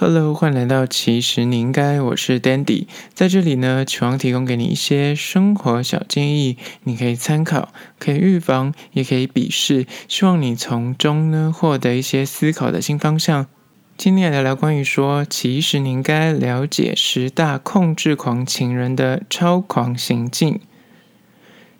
Hello，欢迎来到其实你应该，我是 Dandy，在这里呢，期望提供给你一些生活小建议，你可以参考，可以预防，也可以鄙视，希望你从中呢获得一些思考的新方向。今天来聊聊关于说，其实你应该了解十大控制狂情人的超狂行径。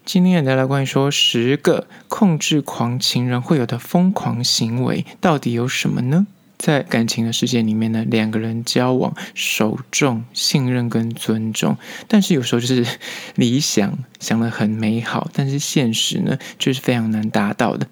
今天来聊聊关于说，十个控制狂情人会有的疯狂行为，到底有什么呢？在感情的世界里面呢，两个人交往，守重信任跟尊重，但是有时候就是理想想的很美好，但是现实呢，却是非常难达到的。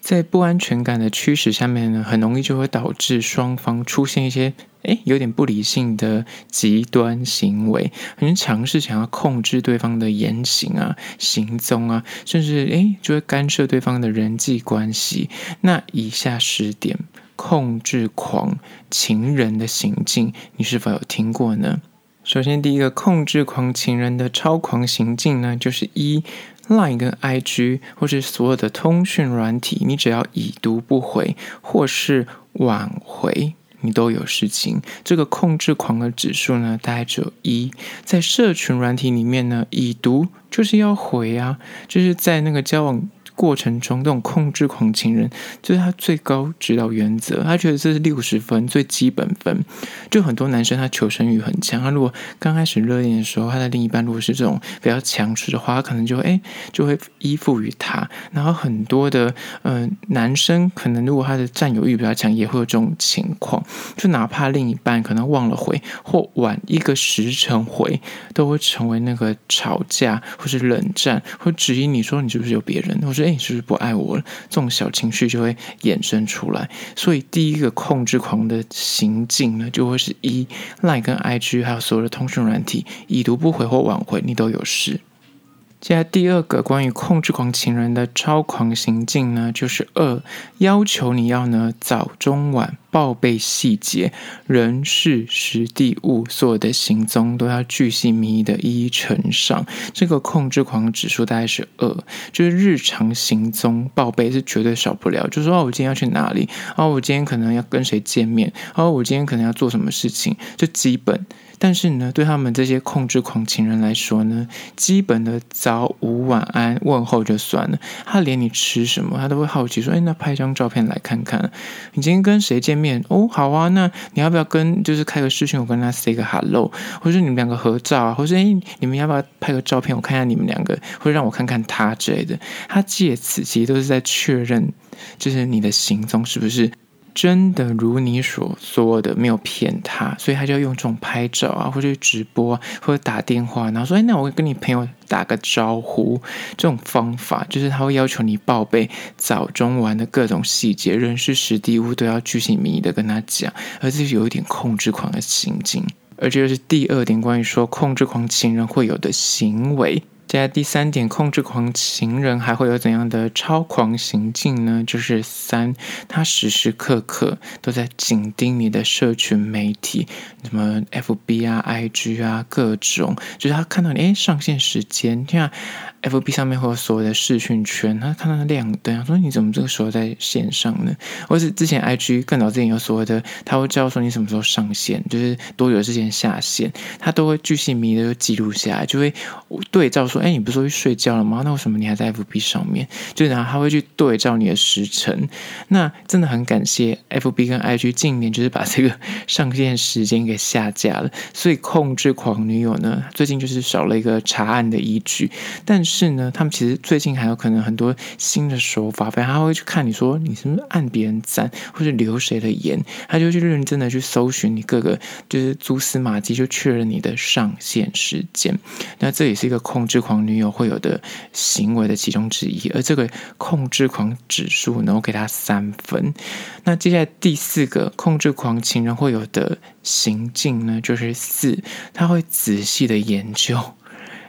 在不安全感的驱使下面呢，很容易就会导致双方出现一些诶有点不理性的极端行为，很尝试想要控制对方的言行啊、行踪啊，甚至诶就会干涉对方的人际关系。那以下十点。控制狂情人的行径，你是否有听过呢？首先，第一个控制狂情人的超狂行径呢，就是一 Line 跟 IG 或是所有的通讯软体，你只要已读不回或是晚回，你都有事情。这个控制狂的指数呢，大概只有一。在社群软体里面呢，已读就是要回啊，就是在那个交往。过程中，这种控制狂情人就是他最高指导原则，他觉得这是六十分最基本分。就很多男生他求生欲很强，他如果刚开始热恋的时候，他的另一半如果是这种比较强势的话，他可能就会哎就会依附于他。然后很多的嗯、男生可能如果他的占有欲比较强，也会有这种情况。就哪怕另一半可能忘了回或晚一个时辰回，都会成为那个吵架或是冷战，或质疑你说你是不是有别人，或者。你是不是不爱我了？这种小情绪就会衍生出来。所以第一个控制狂的行径呢，就会是一 Line 跟 IG，还有所有的通讯软体，已读不回或挽回，你都有事。接下来第二个关于控制狂情人的超狂行径呢，就是二要求你要呢早中晚报备细节，人事时地物所有的行踪都要巨细靡遗的一一呈上。这个控制狂指数大概是二，就是日常行踪报备是绝对少不了。就是说哦，我今天要去哪里？哦，我今天可能要跟谁见面？哦，我今天可能要做什么事情？就基本。但是呢，对他们这些控制狂情人来说呢，基本的早午晚安问候就算了，他连你吃什么，他都会好奇说：“哎，那拍一张照片来看看，你今天跟谁见面？哦，好啊，那你要不要跟就是开个视讯，我跟他 say 个 hello，或者你们两个合照啊，或者哎，你们要不要拍个照片，我看一下你们两个，或者让我看看他之类的。他借此其实都是在确认，就是你的行踪是不是。”真的如你所说的，没有骗他，所以他就要用这种拍照啊，或者直播，或者打电话，然后说：“哎，那我跟你朋友打个招呼。”这种方法就是他会要求你报备早中晚的各种细节，人事实地物都要巨细靡遗的跟他讲，而这是有一点控制狂的行径，而这就是第二点关于说控制狂情人会有的行为。接下来第三点，控制狂情人还会有怎样的超狂行径呢？就是三，他时时刻刻都在紧盯你的社群媒体，什么 FB 啊、IG 啊，各种，就是他看到你，哎，上线时间，像 FB 上面会有所谓的视讯圈，他看到亮灯，说你怎么这个时候在线上呢？或是之前 IG 更早之前有所谓的，他会知道说你什么时候上线，就是多久之前下线，他都会巨细靡的记录下来，就会对照说。哎，你不是说去睡觉了吗？那为什么你还在 FB 上面？就然后他会去对照你的时辰。那真的很感谢 FB 跟 IG 近年就是把这个上线时间给下架了，所以控制狂女友呢，最近就是少了一个查案的依据。但是是呢，他们其实最近还有可能很多新的手法，反正他会去看你说你是不是按别人赞，或者留谁的言，他就去认真的去搜寻你各个就是蛛丝马迹，就确认你的上线时间。那这也是一个控制狂。狂女友会有的行为的其中之一，而这个控制狂指数呢，我给他三分。那接下来第四个控制狂情人会有的行径呢，就是四，他会仔细的研究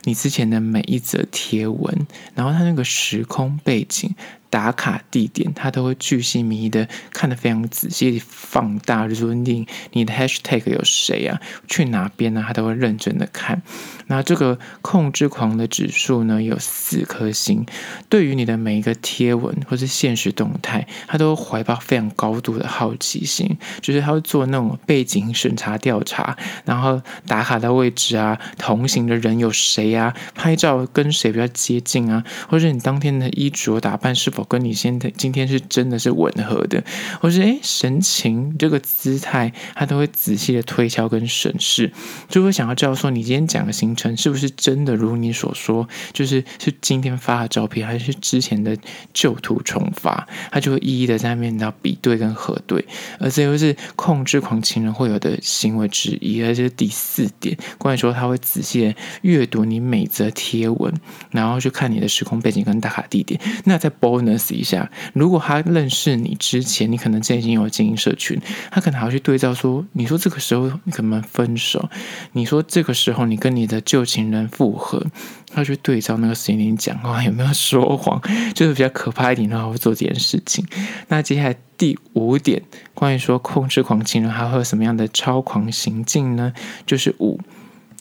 你之前的每一则贴文，然后它那个时空背景打卡地点，他都会巨细靡遗的看得非常仔细，放大，就是说你你的 hashtag 有谁啊，去哪边呢、他都会认真的看。那这个控制狂的指数呢，有四颗星。对于你的每一个贴文或是现实动态，他都怀抱非常高度的好奇心，就是他会做那种背景审查调查，然后打卡的位置啊，同行的人有谁啊，拍照跟谁比较接近啊，或者你当天的衣着打扮是否跟你现在今天是真的是吻合的，或是诶神情这个姿态，他都会仔细的推敲跟审视，就会想要知道说你今天讲的行程。是不是真的如你所说？就是是今天发的照片，还是之前的旧图重发？他就会一一的在那边要比对跟核对，而这又是控制狂情人会有的行为之一。而这是第四点，关于说他会仔细的阅读你每则贴文，然后去看你的时空背景跟打卡地点。那在 Born 一下，如果他认识你之前，你可能已经有经营社群，他可能还要去对照说，你说这个时候你可能分手，你说这个时候你跟你的旧情人复合，他去对照那个时间点讲话有没有说谎，就是比较可怕一点，然后会做这件事情。那接下来第五点，关于说控制狂情人还会有什么样的超狂行径呢？就是五，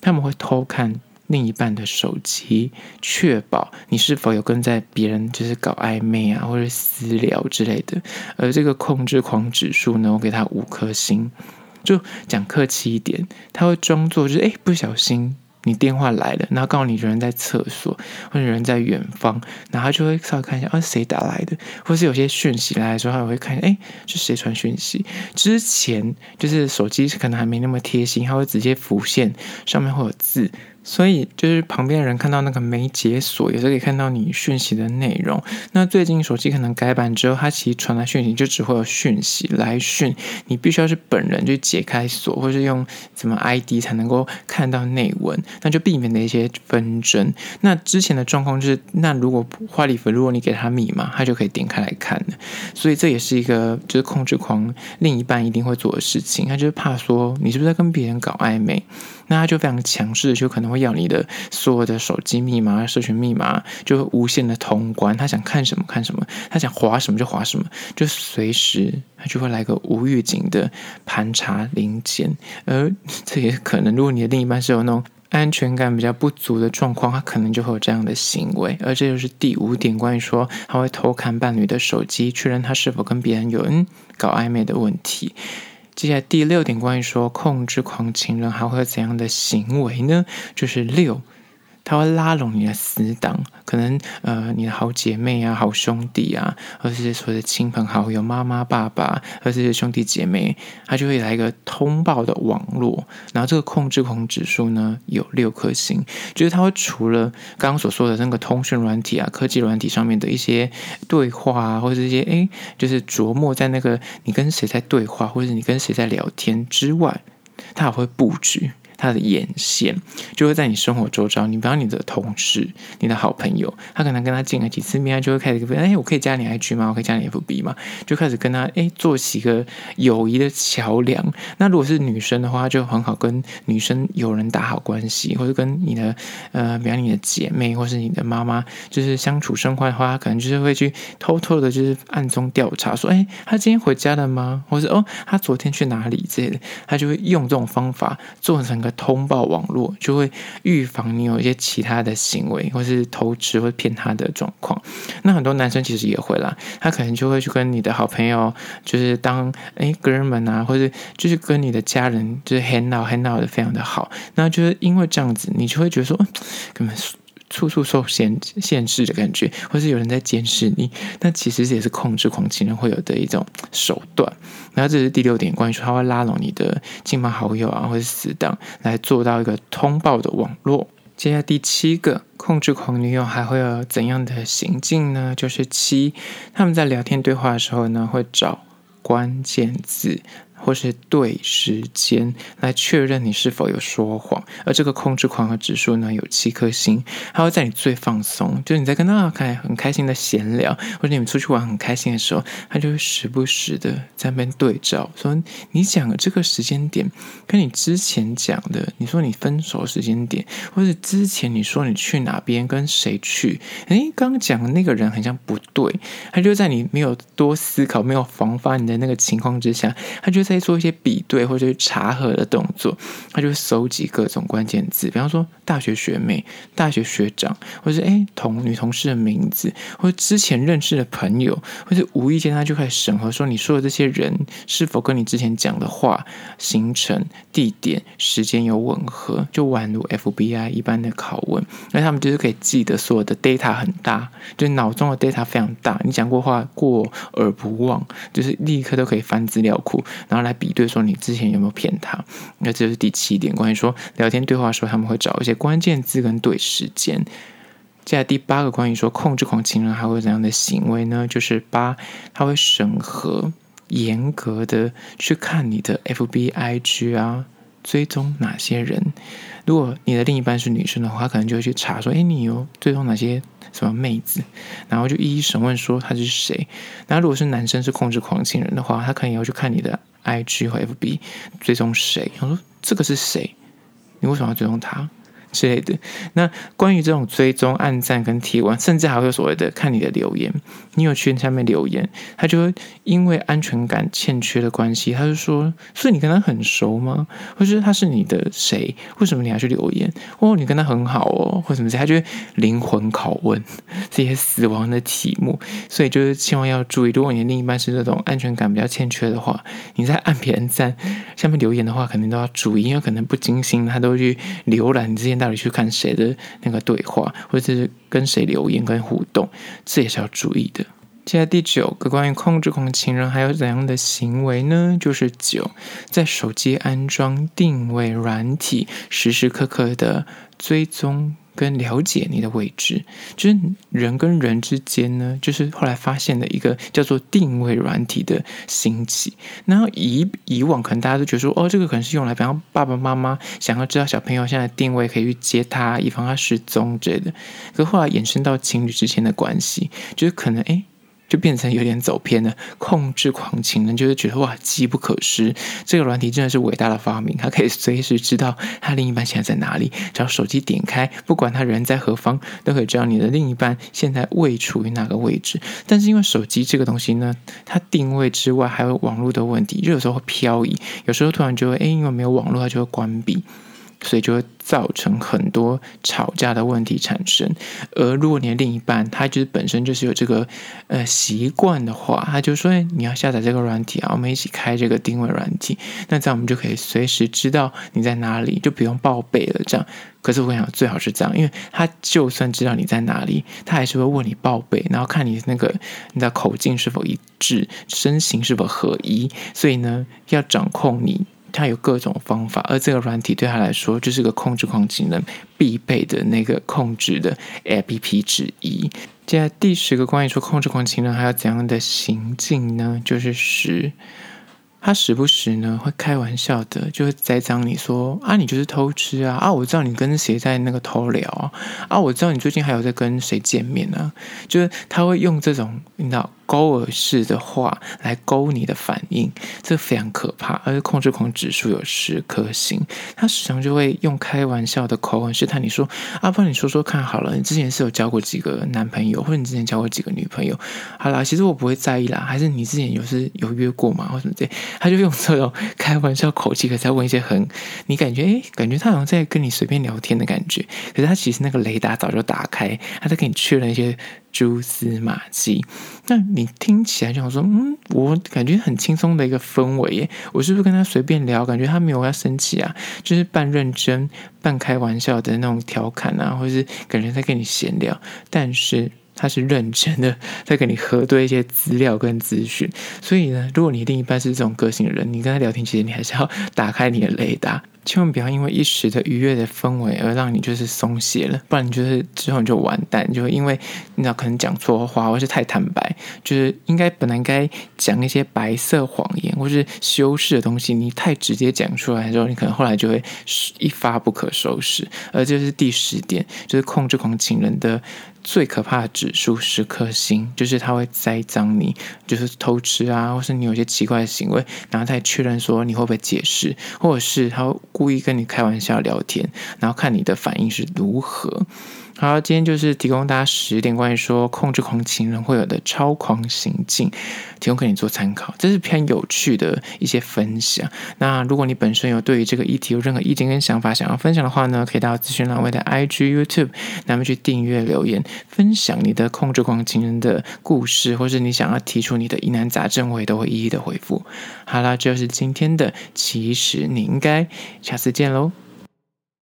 他们会偷看另一半的手机，确保你是否有跟在别人就是搞暧昧啊，或者私聊之类的。而这个控制狂指数呢，我给他五颗星。就讲客气一点，他会装作就是哎，不小心你电话来了，然后告诉你有人在厕所或者有人在远方，然后他就会稍微看一下啊谁打来的，或是有些讯息来的时候，他会看哎是谁传讯息。之前就是手机可能还没那么贴心，他会直接浮现上面会有字。所以就是旁边的人看到那个没解锁，也是可以看到你讯息的内容。那最近手机可能改版之后，它其实传来讯息就只会有讯息来讯，你必须要是本人去解开锁，或是用什么 ID 才能够看到内文，那就避免了一些纷争。那之前的状况就是，那如果花里粉，如果你给他密码，他就可以点开来看了。所以这也是一个就是控制狂另一半一定会做的事情，他就是怕说你是不是在跟别人搞暧昧。那他就非常强势，就可能会要你的所有的手机密码、社群密码，就会无限的通关。他想看什么看什么，他想划什么就划什么，就随时他就会来个无预警的盘查临检。而 这也可能，如果你的另一半是有那种安全感比较不足的状况，他可能就会有这样的行为。而这就是第五点，关于说他会偷看伴侣的手机，确认他是否跟别人有人搞暧昧的问题。接下来第六点，关于说控制狂情人还会有怎样的行为呢？就是六。他会拉拢你的死党，可能呃你的好姐妹啊、好兄弟啊，或者是说的亲朋好友、妈妈、爸爸，或者是兄弟姐妹，他就会来一个通报的网络。然后这个控制狂指数呢有六颗星，就是他会除了刚刚所说的那个通讯软体啊、科技软体上面的一些对话啊，或者一些哎，就是琢磨在那个你跟谁在对话，或者你跟谁在聊天之外，他还会布局。他的眼线就会在你生活周遭，你比方你的同事、你的好朋友，他可能跟他见了几次面，他就会开始问：哎，我可以加你 IG 吗？我可以加你 FB 吗？就开始跟他哎做起一个友谊的桥梁。那如果是女生的话，就很好跟女生友人打好关系，或者跟你的呃，比方你的姐妹或是你的妈妈，就是相处生活的话，可能就是会去偷偷的，就是暗中调查，说：哎，他今天回家了吗？或者哦，他昨天去哪里之类的，他就会用这种方法做成个。通报网络就会预防你有一些其他的行为，或是偷吃或骗他的状况。那很多男生其实也会啦，他可能就会去跟你的好朋友，就是当哎哥们啊，或者就是跟你的家人，就是很老很老的非常的好。那就是因为这样子，你就会觉得说，根本处处受限限制的感觉，或是有人在监视你。那其实这也是控制狂情人会有的一种手段。然后这是第六点，关于说他会拉拢你的亲朋好友啊，或者死党，来做到一个通报的网络。接下来第七个，控制狂女友还会有怎样的行径呢？就是七，他们在聊天对话的时候呢，会找关键字。或是对时间来确认你是否有说谎。而这个控制狂的指数呢，有七颗星，它会在你最放松，就是你在跟他开很开心的闲聊，或者你们出去玩很开心的时候，他就会时不时的在那边对照，说你讲的这个时间点跟你之前讲的，你说你分手时间点，或者之前你说你去哪边跟谁去，诶，刚讲的那个人好像不对，他就在你没有多思考、没有防范你的那个情况之下，他就在在做一些比对或者是查核的动作，他就搜集各种关键字，比方说大学学妹、大学学长，或者诶同女同事的名字，或者之前认识的朋友，或者无意间他就开始审核说你说的这些人是否跟你之前讲的话、行程、地点、时间有吻合，就宛如 FBI 一般的拷问，那他们就是可以记得所有的 data 很大，就是脑中的 data 非常大，你讲过话过而不忘，就是立刻都可以翻资料库，然后来比对说你之前有没有骗他。那这是第七点，关于说聊天对话的时候，他们会找一些关键字跟对时间。接下来第八个关于说控制狂情人还会怎样的行为呢？就是八，他会审核，严格的去看你的 FB IG 啊，追踪哪些人。如果你的另一半是女生的话，可能就会去查说，哎，你有追踪哪些什么妹子，然后就一一审问说他是谁。那如果是男生是控制狂情人的话，他可能也要去看你的 IG 和 FB 追踪谁。他说这个是谁？你为什么要追踪他？之类的。那关于这种追踪、按赞跟提问，甚至还会有所谓的看你的留言，你有去下面留言，他就会因为安全感欠缺的关系，他就说：所以你跟他很熟吗？或者他是你的谁？为什么你还去留言？哦，你跟他很好哦，或什么？他就会灵魂拷问这些死亡的题目。所以就是千万要注意，如果你的另一半是这种安全感比较欠缺的话，你在按别人赞下面留言的话，肯定都要注意，因为可能不经心，他都去浏览这些。到底去看谁的那个对话，或者是跟谁留言跟互动，这也是要注意的。接下来第九个关于控制狂情人还有怎样的行为呢？就是九，在手机安装定位软体，时时刻刻的追踪。跟了解你的位置，就是人跟人之间呢，就是后来发现了一个叫做定位软体的兴起。然后以以往可能大家都觉得说，哦，这个可能是用来，比方爸爸妈妈想要知道小朋友现在定位，可以去接他，以防他失踪之类的。可后来衍生到情侣之间的关系，就是可能哎。就变成有点走偏了，控制狂情人就是觉得哇，机不可失，这个软体真的是伟大的发明，它可以随时知道他另一半现在在哪里，只要手机点开，不管他人在何方，都可以知道你的另一半现在位处于哪个位置。但是因为手机这个东西呢，它定位之外还有网络的问题，就有时候会漂移，有时候突然就会诶，因为没有网络，它就会关闭。所以就会造成很多吵架的问题产生。而如果你的另一半他就是本身就是有这个呃习惯的话，他就说：“哎，你要下载这个软体啊，我们一起开这个定位软体。那这样我们就可以随时知道你在哪里，就不用报备了。这样，可是我想最好是这样，因为他就算知道你在哪里，他还是会问你报备，然后看你那个你的口径是否一致，身形是否合一。所以呢，要掌控你。”他有各种方法，而这个软体对他来说就是个控制狂情人必备的那个控制的 APP 之一。接下来第十个关于说控制狂情人还有怎样的行径呢？就是十，他时不时呢会开玩笑的，就会栽赃你说啊，你就是偷吃啊啊，我知道你跟谁在那个偷聊啊啊，我知道你最近还有在跟谁见面呢、啊，就是他会用这种你知道。勾耳式的话来勾你的反应，这非常可怕。而且控制狂指数有十颗星，他时常就会用开玩笑的口吻试探你说：“啊，不你说说看好了，你之前是有交过几个男朋友，或者你之前交过几个女朋友？好啦，其实我不会在意啦，还是你之前有是有约过吗？或什么这？他就用这种开玩笑口气，可是在问一些很你感觉诶，感觉他好像在跟你随便聊天的感觉，可是他其实那个雷达早就打开，他在跟你确认一些。蛛丝马迹，那你听起来就想说，嗯，我感觉很轻松的一个氛围耶，我是不是跟他随便聊，感觉他没有要生气啊，就是半认真、半开玩笑的那种调侃啊，或者是感觉在跟你闲聊，但是他是认真的在跟你核对一些资料跟资讯，所以呢，如果你另一半是这种个性的人，你跟他聊天，其实你还是要 打开你的雷达。千万不要因为一时的愉悦的氛围而让你就是松懈了，不然你就是之后你就完蛋，就会因为你知道可能讲错话，或是太坦白，就是应该本来该讲一些白色谎言或是修饰的东西，你太直接讲出来之后，你可能后来就会一发不可收拾。而这是第十点，就是控制狂情人的。最可怕的指数十颗星，就是他会栽赃你，就是偷吃啊，或是你有些奇怪的行为，然后再确认说你会不会解释，或者是他会故意跟你开玩笑聊天，然后看你的反应是如何。好，今天就是提供大家十点关于说控制狂情人会有的超狂行径，提供给你做参考。这是偏有趣的一些分享。那如果你本身有对于这个议题有任何意见跟想法想要分享的话呢，可以到资讯栏位的 IG、YouTube，那么去订阅留言，分享你的控制狂情人的故事，或是你想要提出你的疑难杂症，我也都会一一的回复。好啦，这就是今天的，其实你应该下次见喽。